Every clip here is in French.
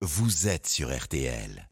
vous êtes sur RTL.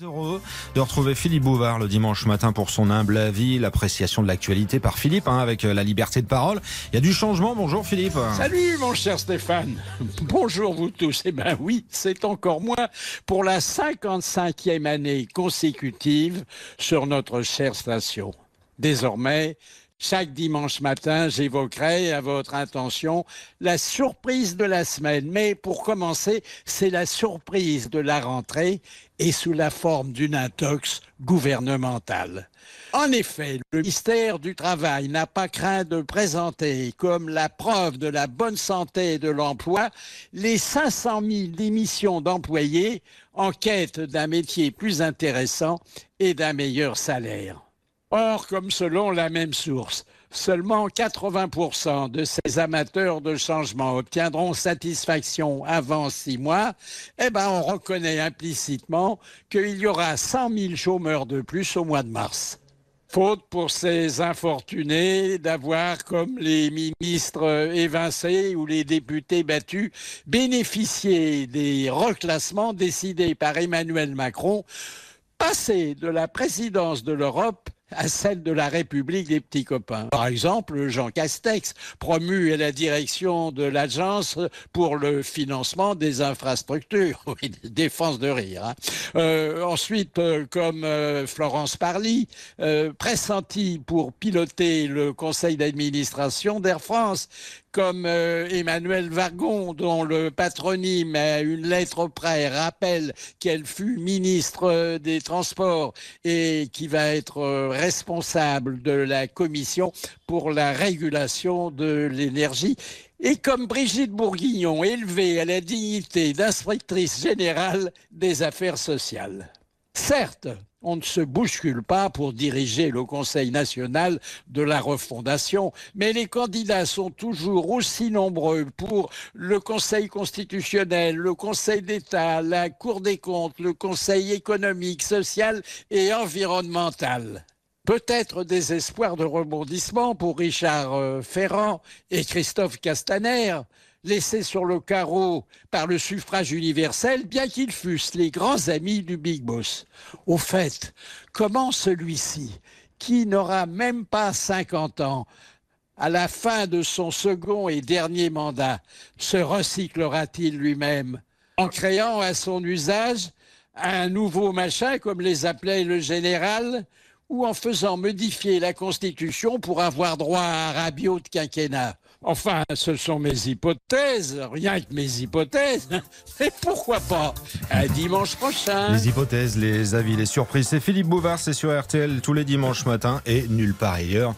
Heureux de retrouver Philippe Bouvard le dimanche matin pour son humble avis, l'appréciation de l'actualité par Philippe, hein, avec euh, la liberté de parole. Il y a du changement. Bonjour Philippe. Salut mon cher Stéphane. Bonjour vous tous. Eh ben oui, c'est encore moi pour la 55e année consécutive sur notre chère station. Désormais, chaque dimanche matin, j'évoquerai à votre intention la surprise de la semaine. Mais pour commencer, c'est la surprise de la rentrée et sous la forme d'une intox gouvernementale. En effet, le ministère du Travail n'a pas craint de présenter comme la preuve de la bonne santé de l'emploi les 500 000 démissions d'employés en quête d'un métier plus intéressant et d'un meilleur salaire. Or, comme selon la même source, seulement 80% de ces amateurs de changement obtiendront satisfaction avant six mois, eh ben, on reconnaît implicitement qu'il y aura 100 000 chômeurs de plus au mois de mars. Faute pour ces infortunés d'avoir, comme les ministres évincés ou les députés battus, bénéficié des reclassements décidés par Emmanuel Macron, passé de la présidence de l'Europe à celle de la République des petits copains. Par exemple, Jean Castex, promu à la direction de l'Agence pour le financement des infrastructures. Oui, défense de rire. Hein. Euh, ensuite, euh, comme euh, Florence Parly, pressentie pour piloter le conseil d'administration d'Air France, comme Emmanuel Vargon, dont le patronyme à une lettre près rappelle qu'elle fut ministre des Transports et qui va être responsable de la commission pour la régulation de l'énergie. Et comme Brigitte Bourguignon, élevée à la dignité d'inspectrice générale des affaires sociales. Certes, on ne se bouscule pas pour diriger le Conseil national de la refondation, mais les candidats sont toujours aussi nombreux pour le Conseil constitutionnel, le Conseil d'État, la Cour des comptes, le Conseil économique, social et environnemental. Peut-être des espoirs de rebondissement pour Richard euh, Ferrand et Christophe Castaner, laissés sur le carreau par le suffrage universel, bien qu'ils fussent les grands amis du Big Boss. Au fait, comment celui-ci, qui n'aura même pas 50 ans, à la fin de son second et dernier mandat, se recyclera-t-il lui-même en créant à son usage un nouveau machin, comme les appelait le général, ou en faisant modifier la Constitution pour avoir droit à un rabiot de quinquennat Enfin, ce sont mes hypothèses, rien que mes hypothèses. Et pourquoi pas? Un dimanche prochain. Les hypothèses, les avis, les surprises. C'est Philippe Bouvard, c'est sur RTL tous les dimanches matins et nulle part ailleurs.